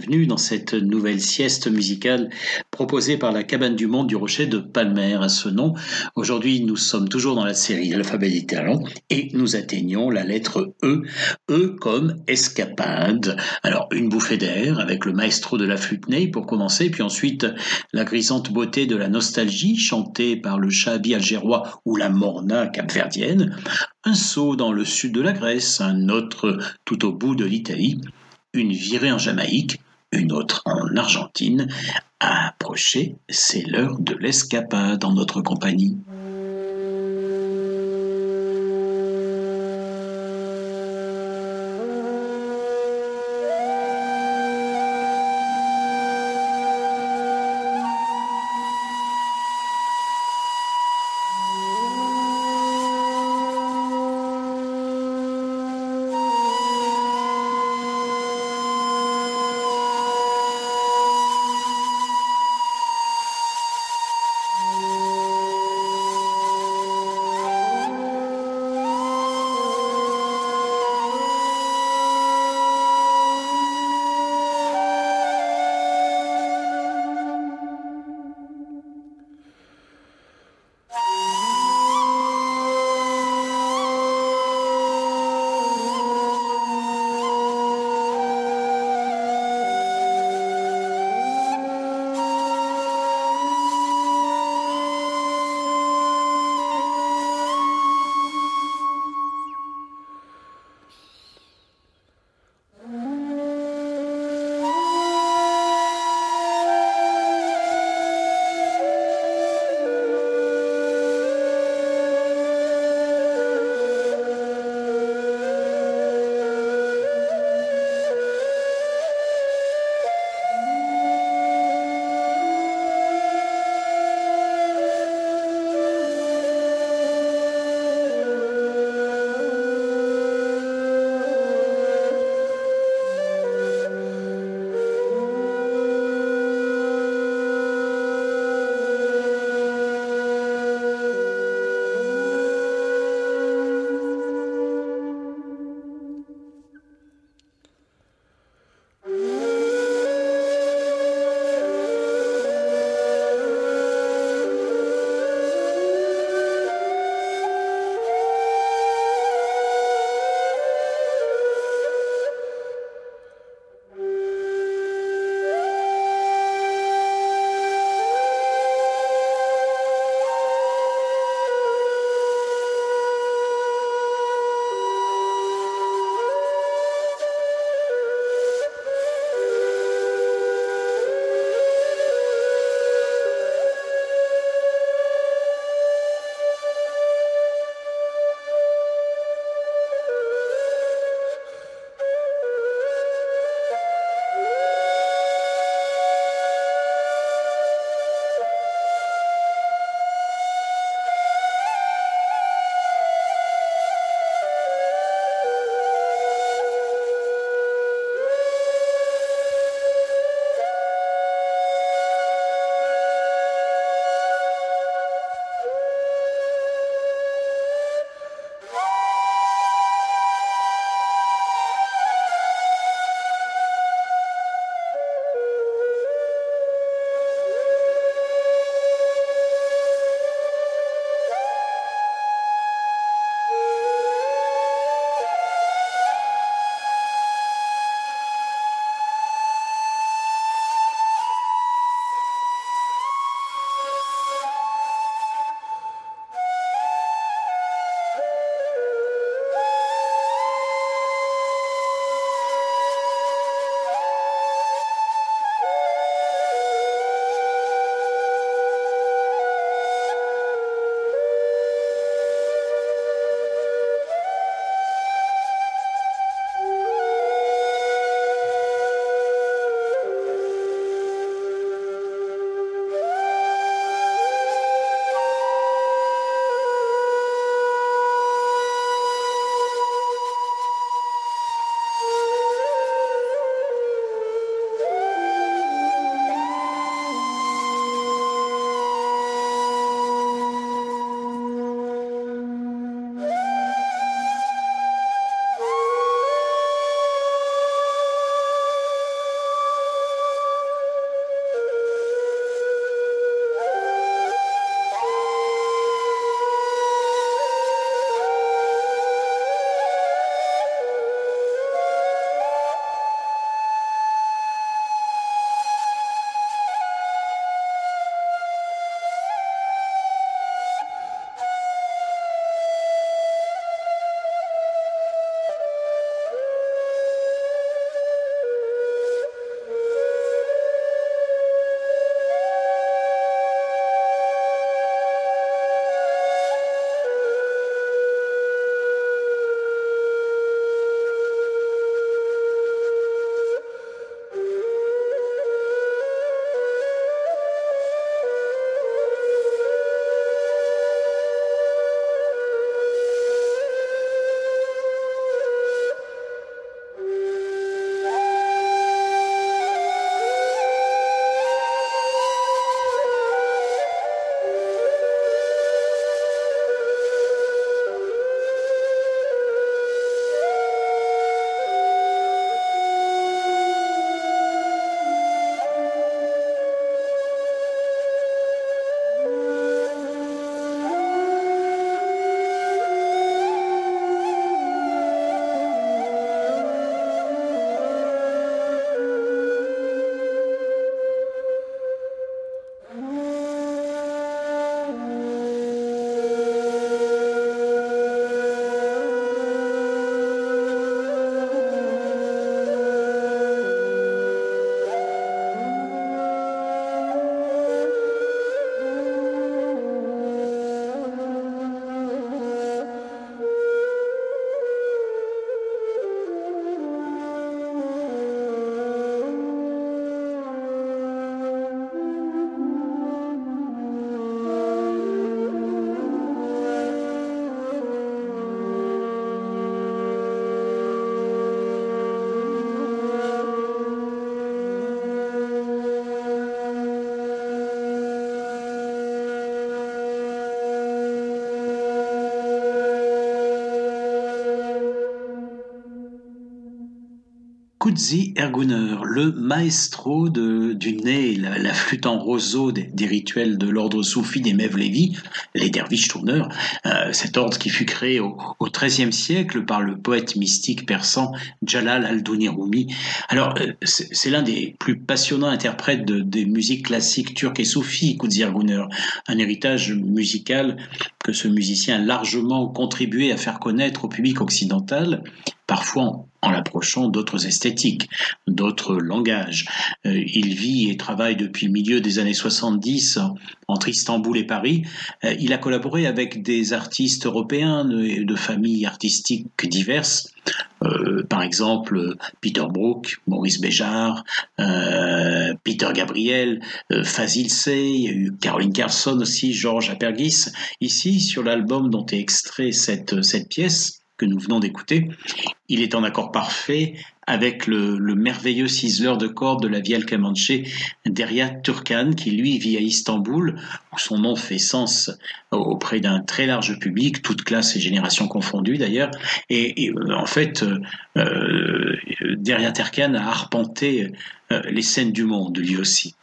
bienvenue dans cette nouvelle sieste musicale proposée par la Cabane du Monde du Rocher de Palmer à ce nom. Aujourd'hui, nous sommes toujours dans la série L'alphabet talents et nous atteignons la lettre E. E comme escapade. Alors, une bouffée d'air avec le maestro de la flûte ney pour commencer, puis ensuite la grisante beauté de la nostalgie chantée par le chabi algérois ou la morna capverdienne un saut dans le sud de la Grèce, un autre tout au bout de l'Italie, une virée en Jamaïque, une autre en Argentine. À approcher, c'est l'heure de l'escapade en notre compagnie. Kudzi Erguner, le maestro du nez, la, flûte en roseau des, rituels de l'ordre soufi des Mevlevi, les derviches tourneurs, euh, cet ordre qui fut créé au, XIIIe siècle par le poète mystique persan Jalal al-Douni Rumi. Alors, euh, c'est l'un des plus passionnants interprètes de, des musiques classiques turques et soufis, Kudzi Erguner, un héritage musical que ce musicien a largement contribué à faire connaître au public occidental, parfois en l'approchant d'autres esthétiques, d'autres langages. Euh, il vit et travaille depuis le milieu des années 70 entre Istanbul et Paris. Euh, il a collaboré avec des artistes européens de, familles artistiques diverses, euh, par exemple Peter Brook, Maurice Béjart, Peter Gabriel, Fazil Sey, Caroline Carson aussi, Georges Apergis. Ici, sur l'album dont est extrait cette, cette pièce, que nous venons d'écouter, il est en accord parfait avec le, merveilleux ciseleur de cordes de la Vielle Comanche, Deria Turkan, qui lui vit à Istanbul, où son nom fait sens auprès d'un très large public, toutes classes et générations confondues d'ailleurs. Et, euh, en fait, euh, euh, Deria Turkan a arpenté les scènes du monde, lui aussi.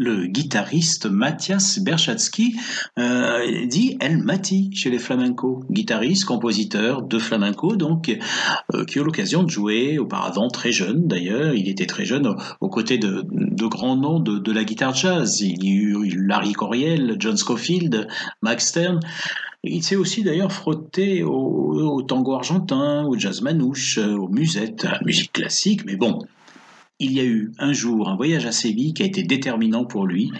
Le guitariste Mathias Berchatsky, euh, dit El Mati chez les flamencos. Guitariste, compositeur de flamenco, donc, euh, qui a eu l'occasion de jouer auparavant très jeune d'ailleurs. Il était très jeune aux côtés de, de grands noms de, de, la guitare jazz. Il y a eu Larry Coriel, John Scofield, Max Stern. Il s'est aussi d'ailleurs frotté au, au, tango argentin, au jazz manouche, aux musettes, à la musique classique, mais bon, il y a eu un jour un voyage à Séville qui a été déterminant pour lui,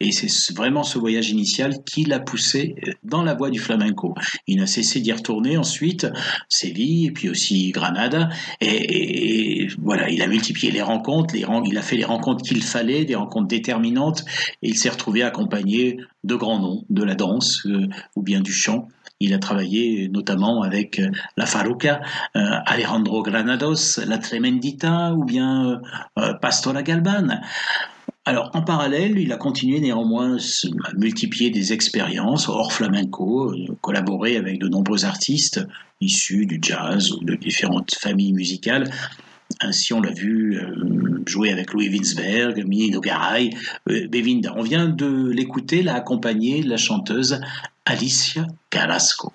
et c'est vraiment ce voyage initial qui l'a poussé dans la voie du flamenco. Il n'a cessé d'y retourner ensuite, Séville, et puis aussi Granada, et, et, voilà, il a multiplié les rencontres, les, il a fait les rencontres qu'il fallait, des rencontres déterminantes, et il s'est retrouvé accompagné de grands noms, de la danse euh, ou bien du chant. Il a travaillé notamment avec euh, la Faruca, euh, Alejandro Granados, la Tremendita ou bien euh, Pastora Galban. Alors, en parallèle, il a continué néanmoins à multiplier des expériences hors flamenco, collaboré avec de nombreux artistes issus du jazz ou de différentes familles musicales. Ainsi, on l'a vu euh, jouer avec Louis Winsberg, Mini Nogaray, euh, Bevinda. On vient de l'écouter, l'a accompagné la chanteuse Alicia Carrasco.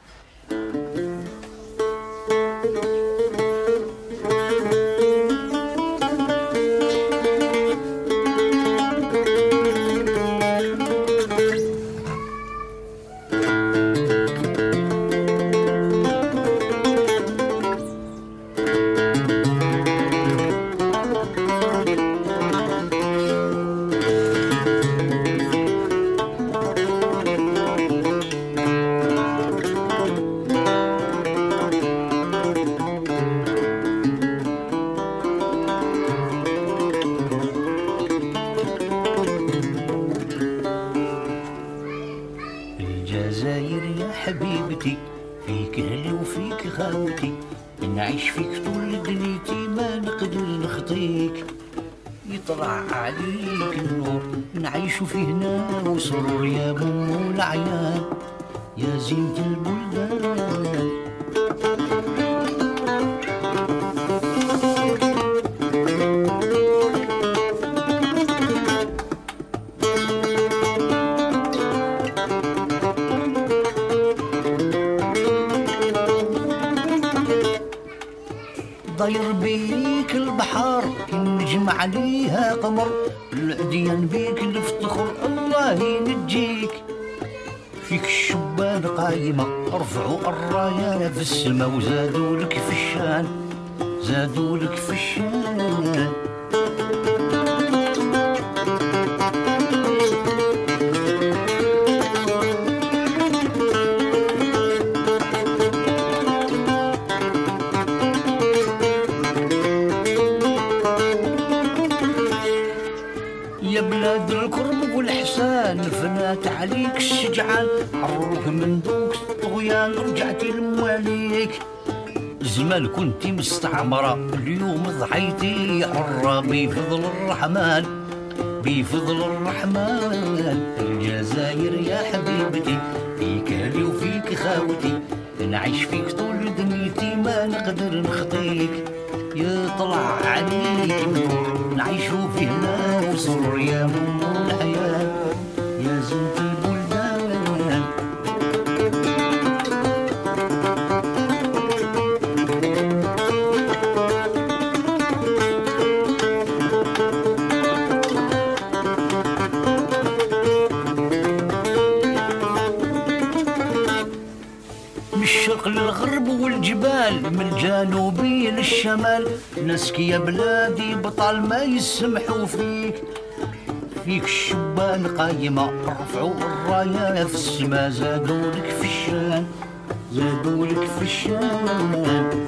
نعيش فيك طول دنيتي ما نقدر نخطيك. يطلع عليك نعيشو فيه هنا وسرور الجنوبي للشمال ناسك يا بلادي بطل ما يسمحوا فيك. فيك الشبان قايمة رفعوا الراية في السما زادوا لك في الشان زادوا لك في الشان.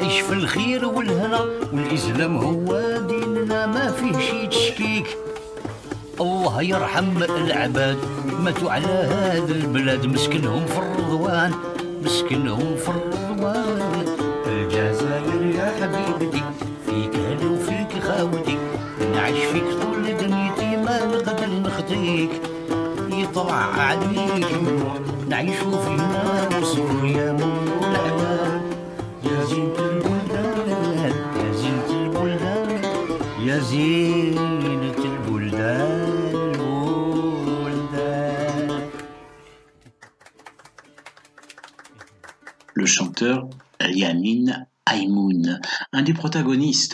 يعيش في الخير والهنا والإسلام هو ديننا ما فيه شي تشكيك. الله يرحم العباد ماتوا على هذا البلاد. مسكنهم في الرضوان مسكنهم في الرضوان. الجزائر يا حبيبتي فيك هلا وفيك خاوتي. نعيش فيك طول دنيتي ما نقدر نخطيك. يطلع عليك نعيشو في ناس ويا الحلال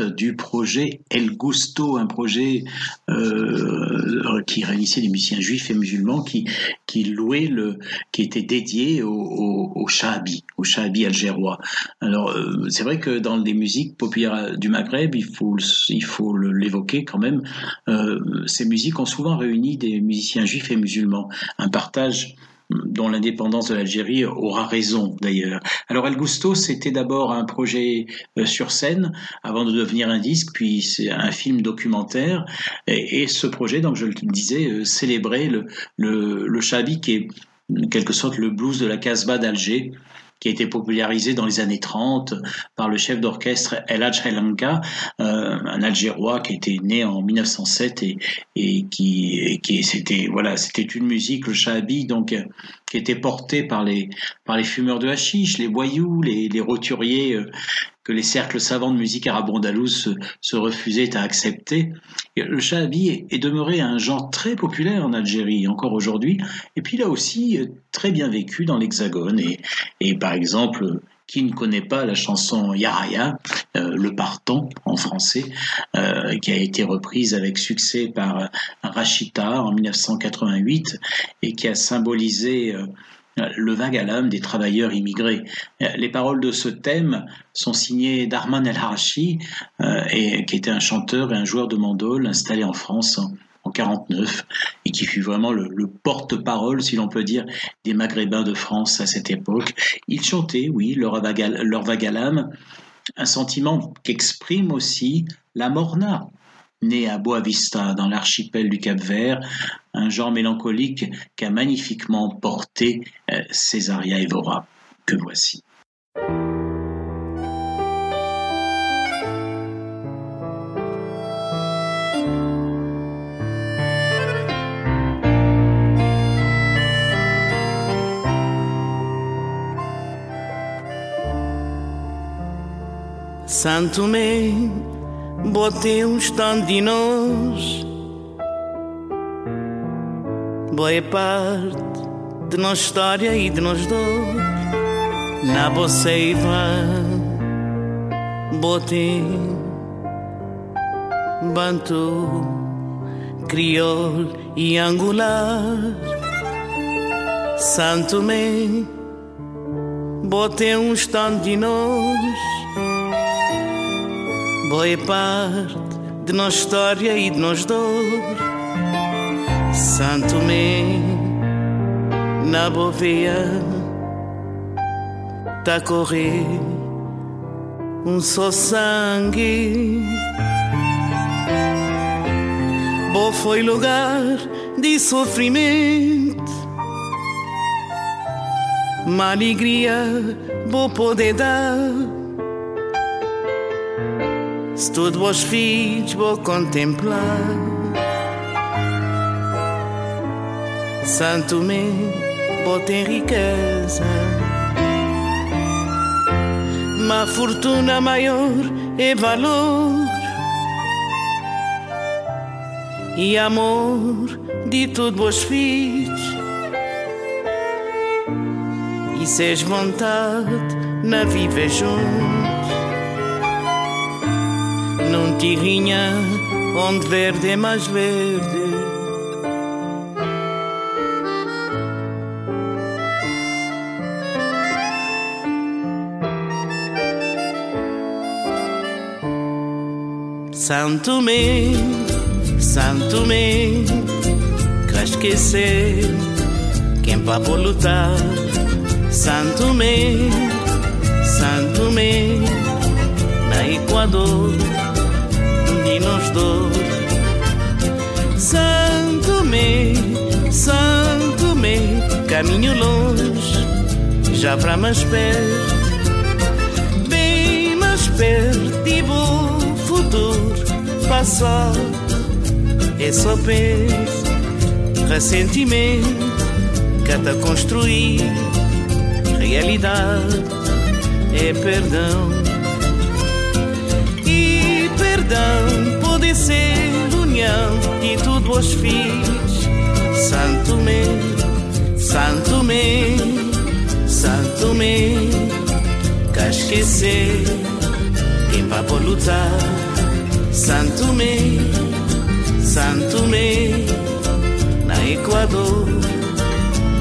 du projet El Gusto, un projet euh, qui réunissait des musiciens juifs et musulmans qui, qui était dédié au, au, shahabi, algérois. Alors euh, c'est vrai que dans les musiques populaires du Maghreb, il faut, il l'évoquer quand même, euh, ces musiques ont souvent réuni des musiciens juifs et musulmans, un partage dont l'indépendance de l'Algérie aura raison d'ailleurs. Alors El Gusto, c'était d'abord un projet euh, sur scène avant de devenir un disque, puis c'est un film documentaire. Et, ce projet, donc je le disais, euh, célébrait le, le, qui est en quelque sorte le blues de la Casbah d'Alger, qui a été popularisé dans les années 30 par le chef d'orchestre El Hadj Helanka, euh, un Algérois qui était né en 1907 et, qui, c'était voilà, c'était une musique le shahabi donc qui était portée par les par les fumeurs de hashish, les voyous, les, roturiers euh, que les cercles savants de musique arabe-andalouse se, refusaient à accepter. Le shahabi est, demeuré un genre très populaire en Algérie encore aujourd'hui, et puis là aussi très bien vécu dans l'Hexagone. Et par exemple, qui ne connaît pas la chanson Yaraya, euh, le partant en français, euh, qui a été reprise avec succès par Rachita en 1988 et qui a symbolisé euh, le vague à l'âme des travailleurs immigrés. Les paroles de ce thème sont signées d'Arman El Harachi, euh, et, qui était un chanteur et un joueur de mandole installé en France en, en 49 et qui fut vraiment le, le porte-parole, si l'on peut dire, des Maghrébins de France à cette époque. Ils chantaient, oui, leur vague à, leur l'âme, un sentiment qu'exprime aussi la morna, né à Boavista, dans l'archipel du Cap-Vert, un genre mélancolique qu'a magnifiquement porté euh, Césaria Evora, que voici. Sant Tomé, de nós. boa parte de nossa história e de nós dois. na boceiva, bote, bantu, criol e angular, Santo Tomé, bote uns nós. Boa parte de nossa história e de nós dor. Santo me na boveia Tá correr um só sangue. Bo foi lugar de sofrimento Uma alegria vou poder dar se todos vos filhos vou contemplar. Santo me vou ter riqueza. Uma fortuna maior é valor. E amor de todos vos filhos E seis vontade na viver juntos tirrinha onde verde é mais verde. Santo me, Santo me, que esquecer quem para lutar. Santo me, Santo me, na Equador Santo me, Santo me, caminho longe, já para mais perto, bem mais perto e o futuro passar. É só penso ressentimento que te construir realidade é perdão ser união de tudo os filhos santo me santo me santo me que esquecer vai por lutar. Santo me santo me na Equador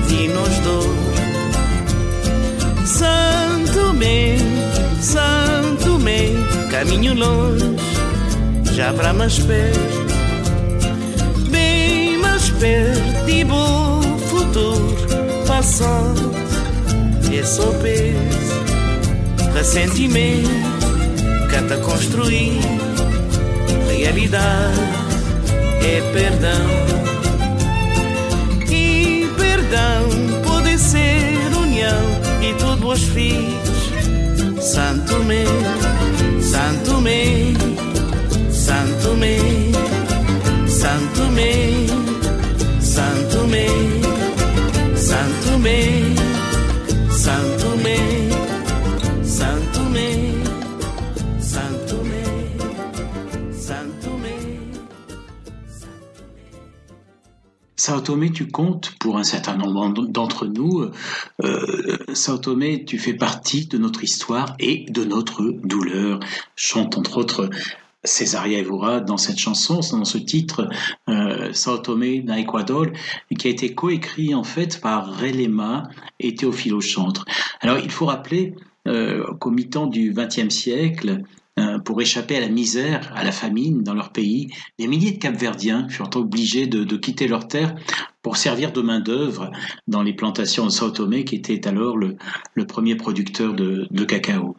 e nos dois Santo me, Santo me, caminho longe, já para mais perto, bem mais perto e bom futuro, passado, é só peso, ressentimento, te construir, realidade, é perdão, e perdão pode ser união e tudo os fiz. Santo me, Sao Tomé, tu comptes pour un certain nombre d'entre nous. Euh, Sao Tomé, tu fais partie de notre histoire et de notre douleur. Chante entre autres Césaria Evora dans cette chanson, dans ce titre, euh, Sao Tomé na Ecuador, qui a été coécrit en fait par Relema et Théophile Chantre. Alors il faut rappeler euh, qu'au mi-temps du XXe siècle, euh, pour échapper à la misère, à la famine dans leur pays, des milliers de Capverdiens furent obligés de, quitter leur terre pour servir de main-d'œuvre dans les plantations de Sao Tomé, qui était alors le, premier producteur de cacao.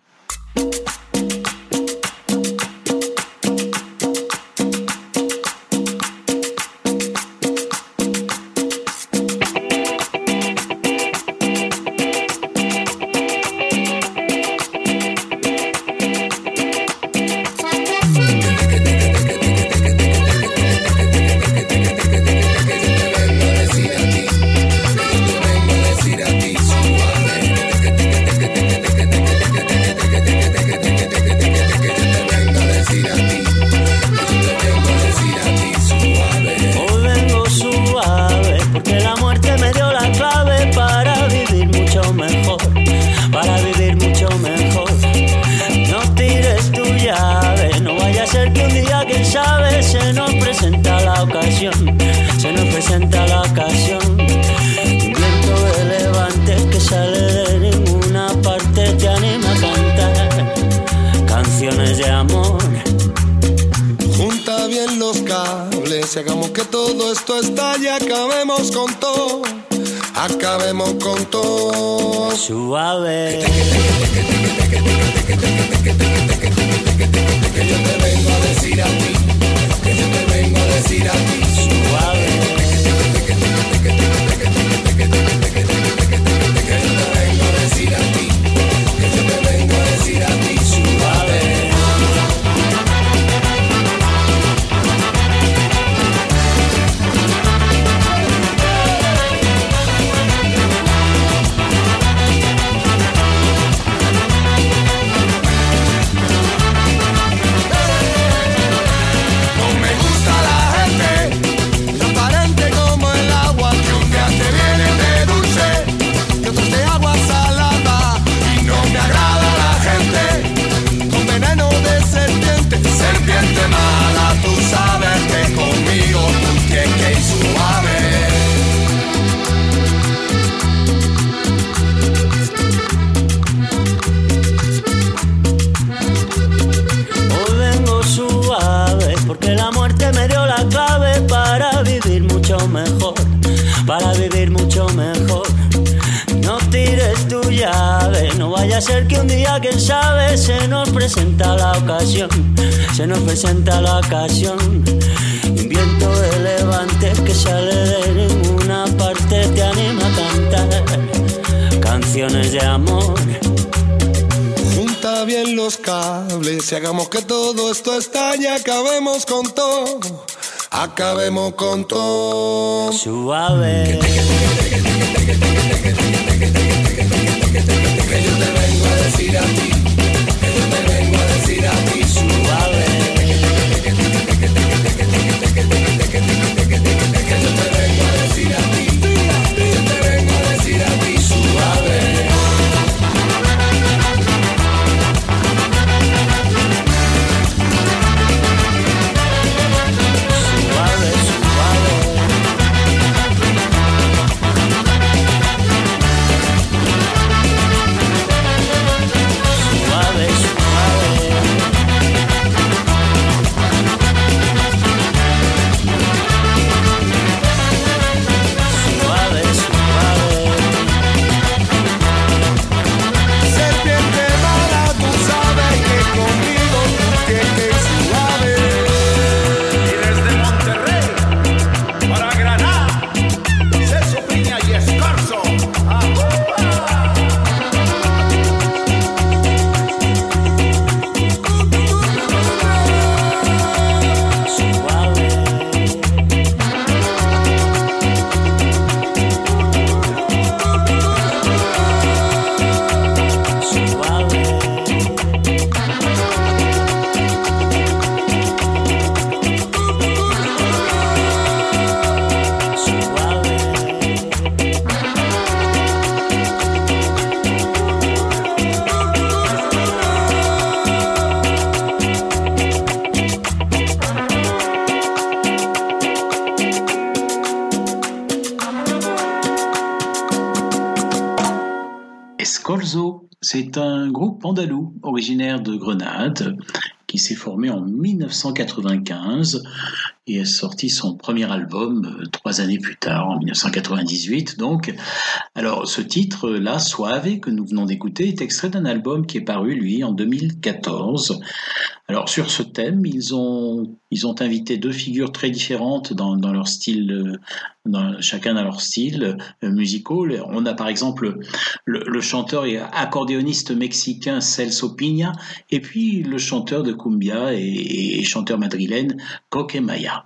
Mejor, para vivir mucho mejor. No tires tu llave, no vaya a ser que un día, quién sabe, se nos presenta la ocasión, se nos presenta la ocasión. Un viento de levante que sale de ninguna parte te anima a cantar canciones de amor. Junta bien los cables hagamos que todo esto estalle. Acabemos con todo, acabemos con todo. Suave. Que yo te vengo a decir a ti, que yo te vengo a decir a ti. Suave. Llave, no vaya a ser que un día, quién sabe, se nos presenta la ocasión, se nos presenta la ocasión. Un viento de levante que sale de ninguna parte te anima a cantar canciones de amor. Junta bien los cables y hagamos que todo esto estalle, acabemos con todo, acabemos con todo. Suave. Andalou originaire de Grenade qui s'est formé en 1995 et a sorti son premier album euh, trois années plus tard, en 1998. Donc, alors ce titre-là, Suave, que nous venons d'écouter, est extrait d'un album qui est paru, lui, en 2014. Alors sur ce thème, ils ont, invité deux figures très différentes dans, dans style, euh, chacun dans leur style euh, musicaux. On a par exemple le, chanteur et accordéoniste mexicain Celso Piña, et puis le chanteur de cumbia et, chanteur madrilène Coque Maya.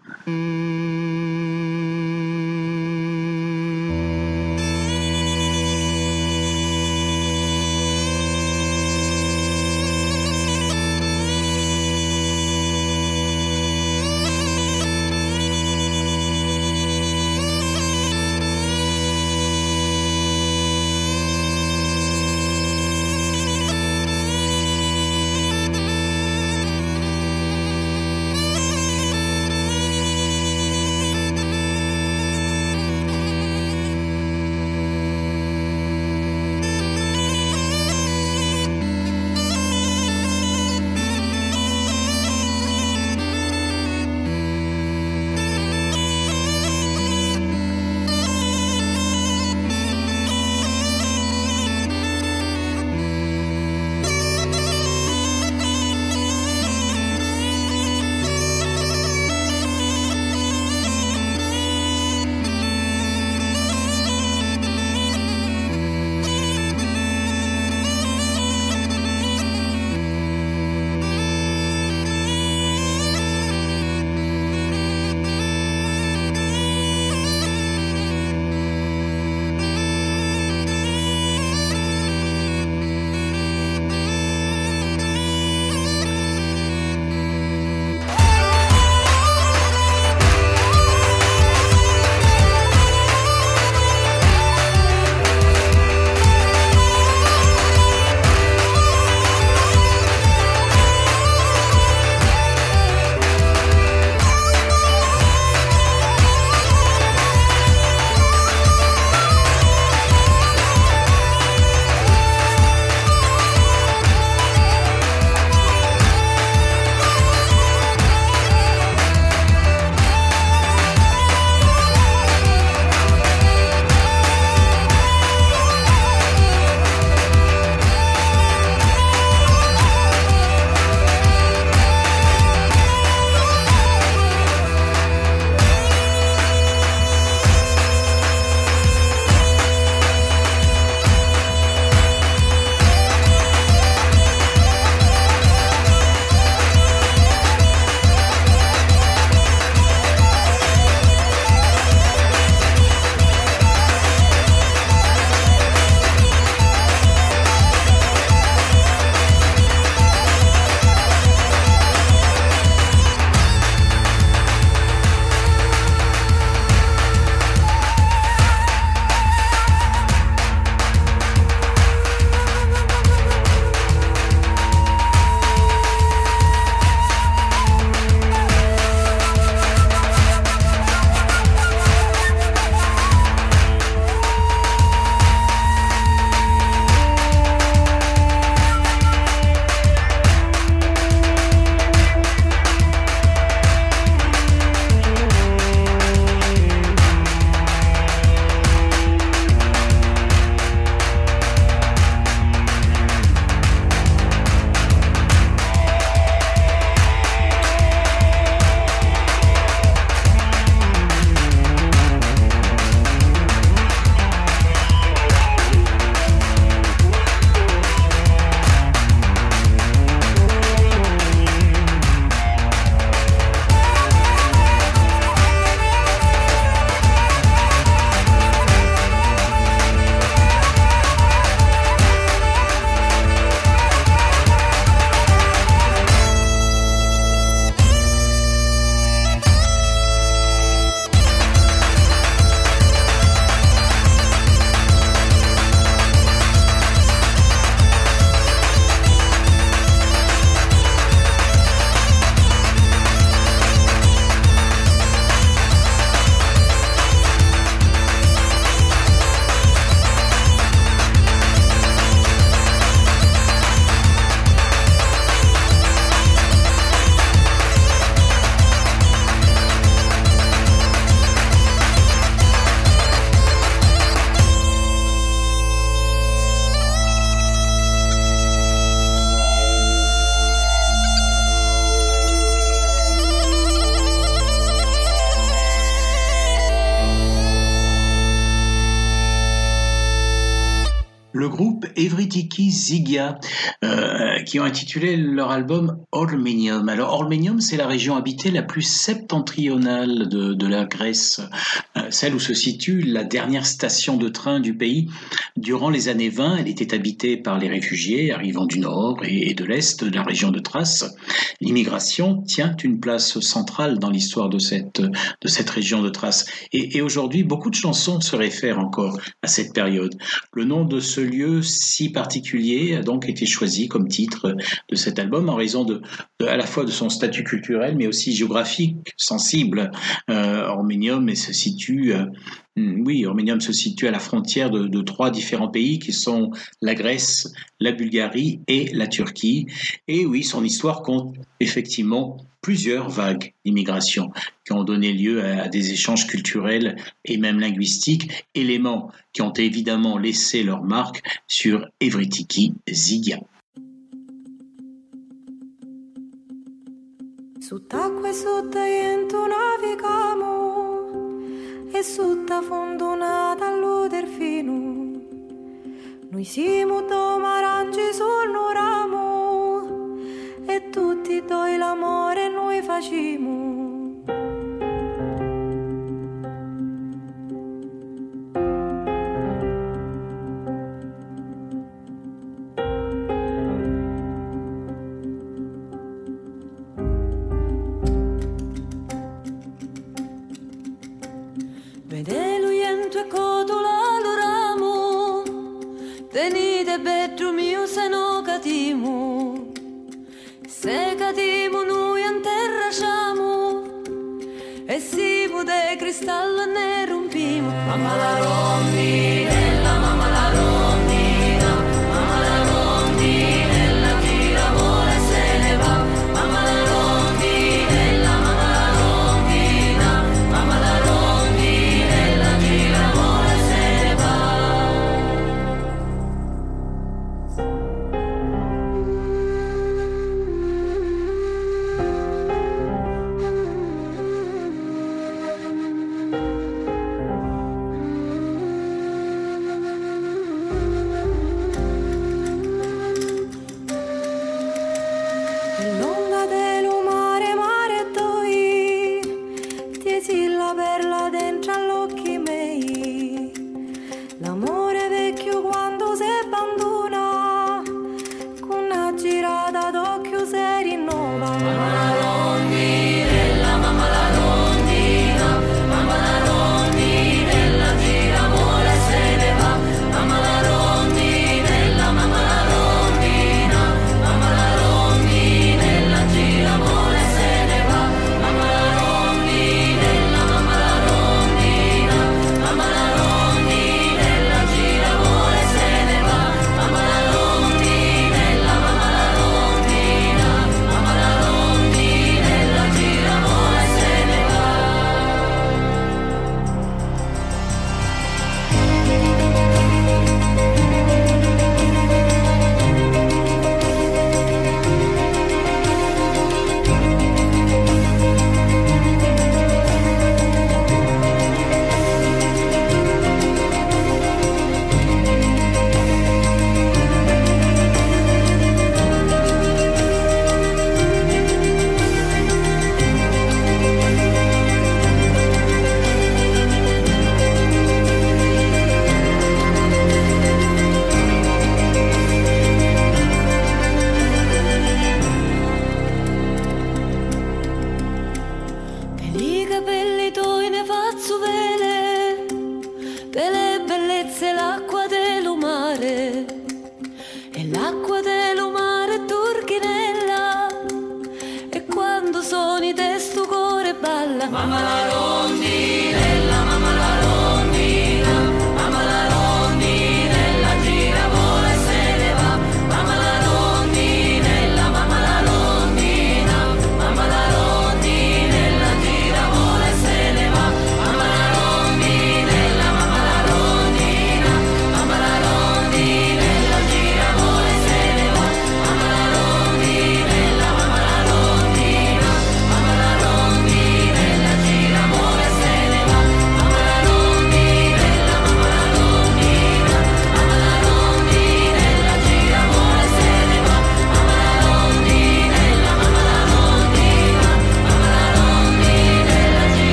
Zigia, euh, qui ont intitulé leur album Ormenium. Alors Ormenium, c'est la région habitée la plus septentrionale de, la Grèce, euh, celle où se situe la dernière station de train du pays. Durant les années 20, elle était habitée par les réfugiés arrivant du nord et, de l'est de la région de Thrace. L'immigration tient une place centrale dans l'histoire de cette, de cette région de Thrace. Et aujourd'hui, beaucoup de chansons se réfèrent encore à cette période. Le nom de ce lieu si particulier a donc été choisi comme titre de cet album en raison de, à la fois de son statut culturel mais aussi géographique sensible. Euh, se situe, euh, hmm, oui, se situe à la frontière de, trois différents pays qui sont la Grèce, la Bulgarie et la Turquie. Et oui, son histoire compte effectivement plusieurs vagues d'immigration qui ont donné lieu à, des échanges culturels et même linguistiques, éléments qui ont évidemment laissé leur marque sur Evritiki Zigia. Sott'acqua e sotto navigamo e sotto fondo nata allo delfino. Noi siamo due aranci sul ramo e tutti doi l'amore noi facciamo. cristal ne rompimos. Amalaron.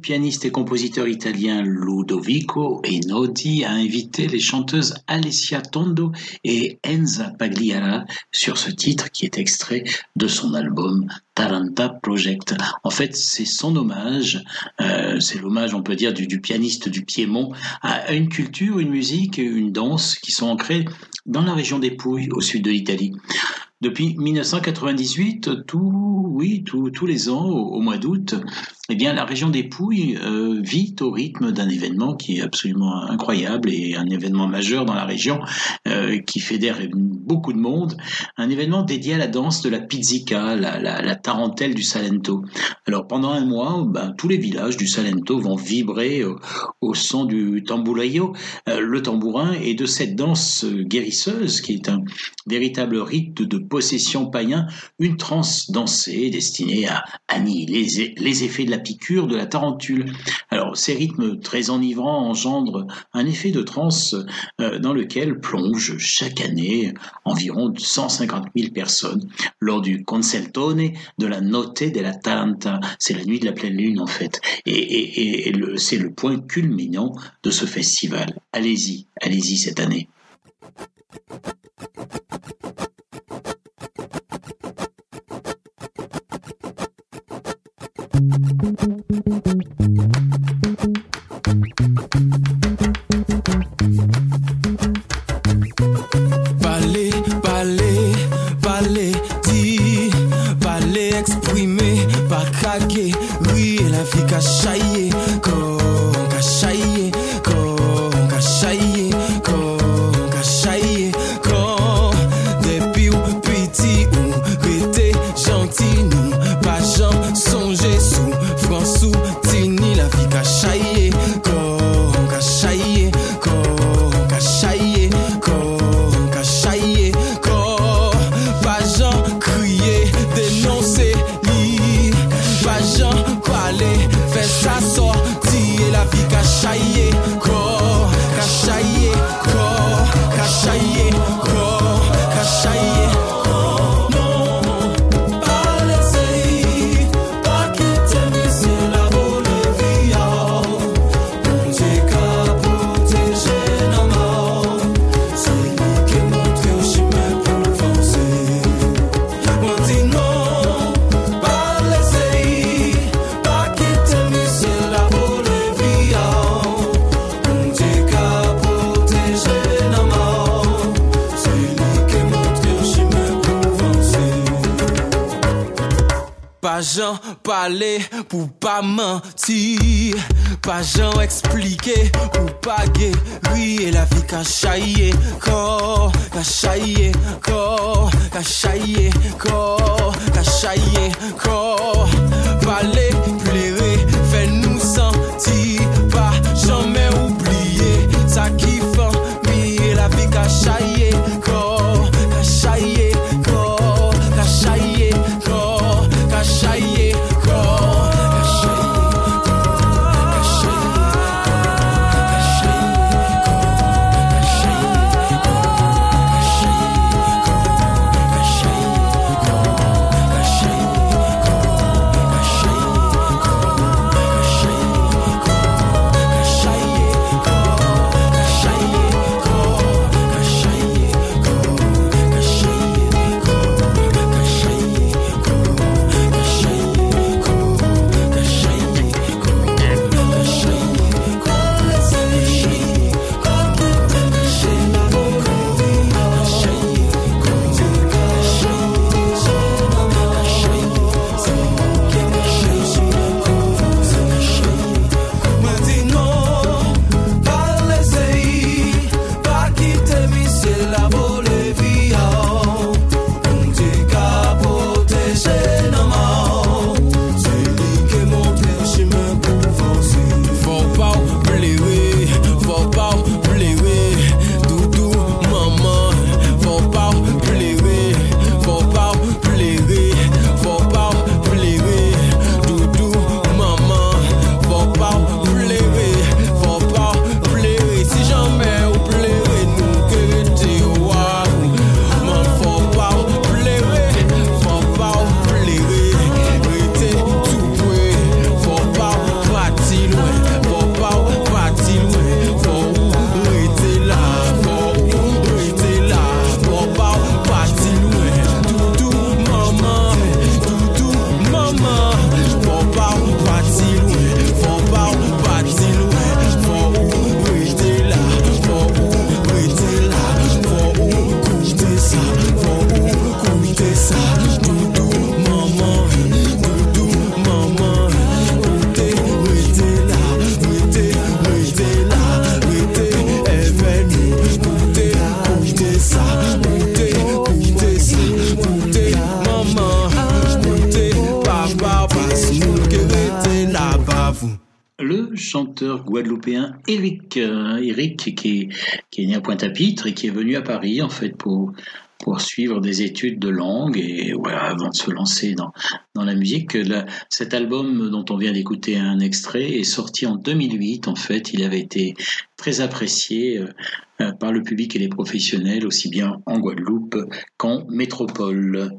Pianiste et compositeur italien Ludovico Einaudi a invité les chanteuses Alessia Tondo et Enza Pagliara sur ce titre qui est extrait de son album Taranta Project. En fait, c'est son hommage, euh, c'est l'hommage, on peut dire, du, du pianiste du Piémont à une culture, une musique, une danse qui sont ancrées dans la région des Pouilles, au sud de l'Italie. Depuis 1998, tout, oui, tous les ans, au, mois d'août, eh bien, la région des Pouilles euh, vit au rythme d'un événement qui est absolument incroyable et un événement majeur dans la région euh, qui fédère beaucoup de monde. Un événement dédié à la danse de la pizzica, la, tarentelle du Salento. Alors, pendant un mois, ben, tous les villages du Salento vont vibrer au, son du tambouraio, euh, le tambourin, et de cette danse guérisseuse qui est un véritable rite de possession païen, une transe dansée destinée à annihiler les, les effets de la piqûre de la tarentule. Alors, ces rythmes très enivrants engendrent un effet de transe euh, dans lequel plongent chaque année environ 150 000 personnes lors du concertone de la Notte della Taranta. C'est la nuit de la pleine lune, en fait. Et, c'est le point culminant de ce festival. Allez-y, allez-y cette année. Parler, parler, parler, dire, parler, exprimer, pas craquer, oui, la vie qu'a pour pas mentir. Pas Jean expliquer pour pas guérir. La vie qu'a corps, qu'a chaillé, guadeloupéen Eric, euh, Eric qui est, né à Pointe-à-Pitre et qui est venu à Paris en fait pour pour suivre des études de langue et avant de se lancer dans la musique. La- cet album dont on vient d'écouter un extrait est sorti en 2008. En fait, il avait été très apprécié euh, euh, par le public et les professionnels aussi bien en Guadeloupe qu'en métropole.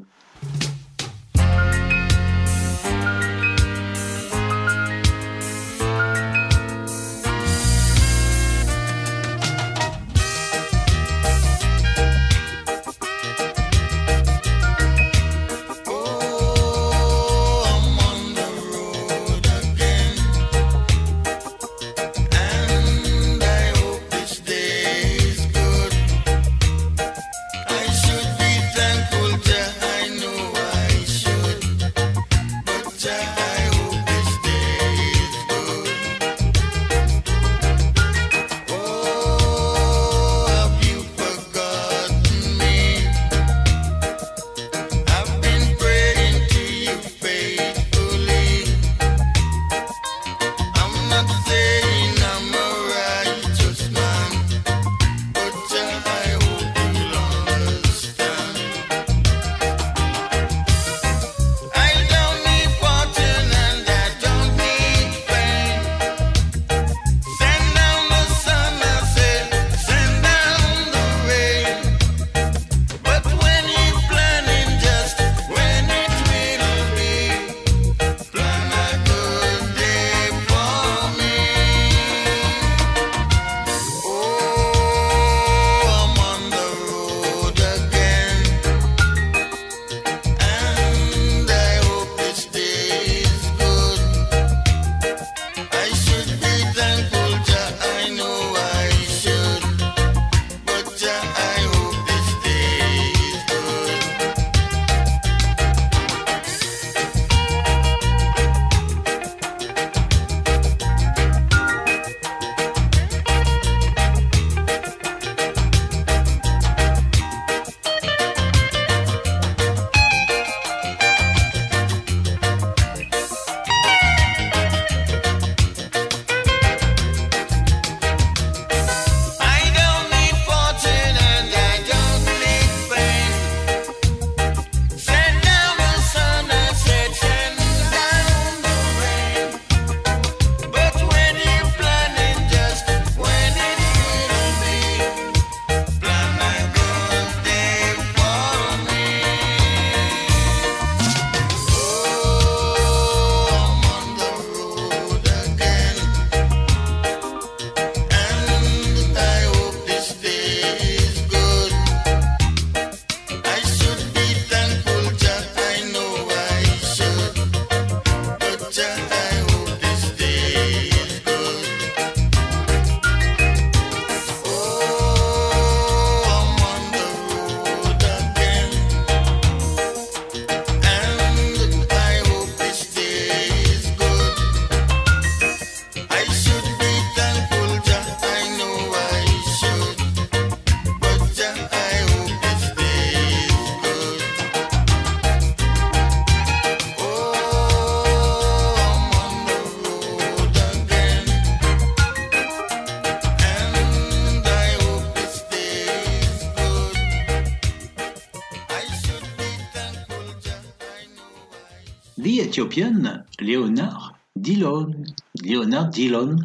Dillon,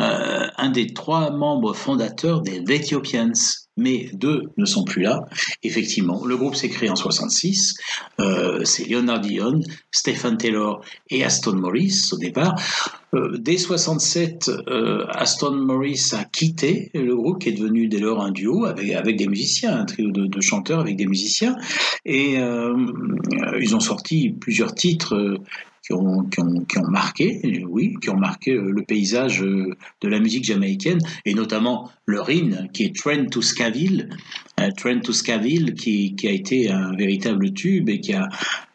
euh, un des trois membres fondateurs des The Ethiopians, mais deux ne sont plus là. Effectivement, le groupe s'est créé en 66. Euh, c'est Leonard Dillon, Stephen Taylor et Aston Morris au départ. Euh, dès 67, euh, Aston Morris a quitté le groupe qui est devenu dès lors un duo avec, des musiciens, un trio de, chanteurs avec des musiciens. Et ils ont sorti plusieurs titres qui ont, qui ont, qui ont marqué, oui, qui ont marqué euh, le paysage euh, de la musique jamaïcaine, et notamment leur hymne qui est Trend to Scaville, euh, Trend to Scaville qui, a été un véritable tube et qui a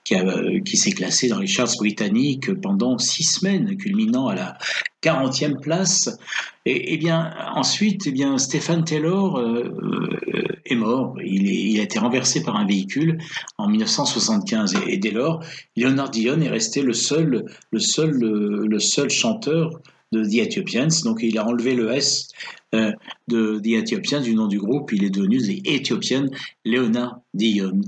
qui, euh, qui s'est classé dans les charts britanniques pendant six semaines, culminant à la 40e place. Et, et bien ensuite, eh bien Stephen Taylor euh, est mort. Il, a été renversé par un véhicule en 1975 et, et dès lors, Leonard Dion est resté le seul, le seul, le seul chanteur de The Ethiopians. Donc il a enlevé le S euh, de The Ethiopians du nom du groupe. Il est devenu The Ethiopian Leonard Dion.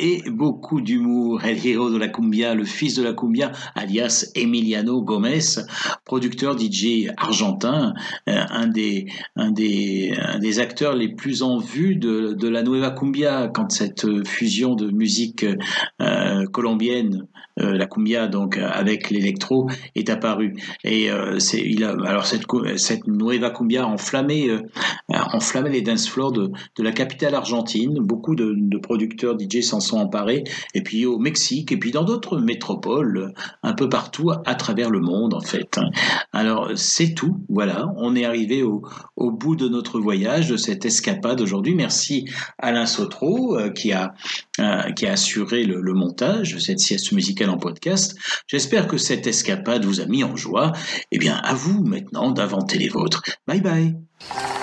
Et beaucoup d'humour. El héros de la cumbia, le fils de la cumbia, alias Emiliano Gomez, producteur DJ argentin, euh, un des, acteurs les plus en vue de, la nueva cumbia quand cette fusion de musique euh, colombienne la cumbia donc avec l'électro est apparue. Et euh, c'est il a alors cette cette nueva cumbia a enflammé euh, les dance floors de, de la capitale argentine. Beaucoup de, producteurs DJ s'en sont emparés. Et puis au Mexique et puis dans d'autres métropoles un peu partout à travers le monde en fait. Alors c'est tout. Voilà. On est arrivé au, au bout de notre voyage de cette escapade aujourd'hui. Merci Alain euh, qui a euh, qui a assuré le, le montage de cette sieste musicale podcast. J'espère que cette escapade vous a mis en joie. Eh bien, à vous maintenant d'inventer les vôtres. Bye bye.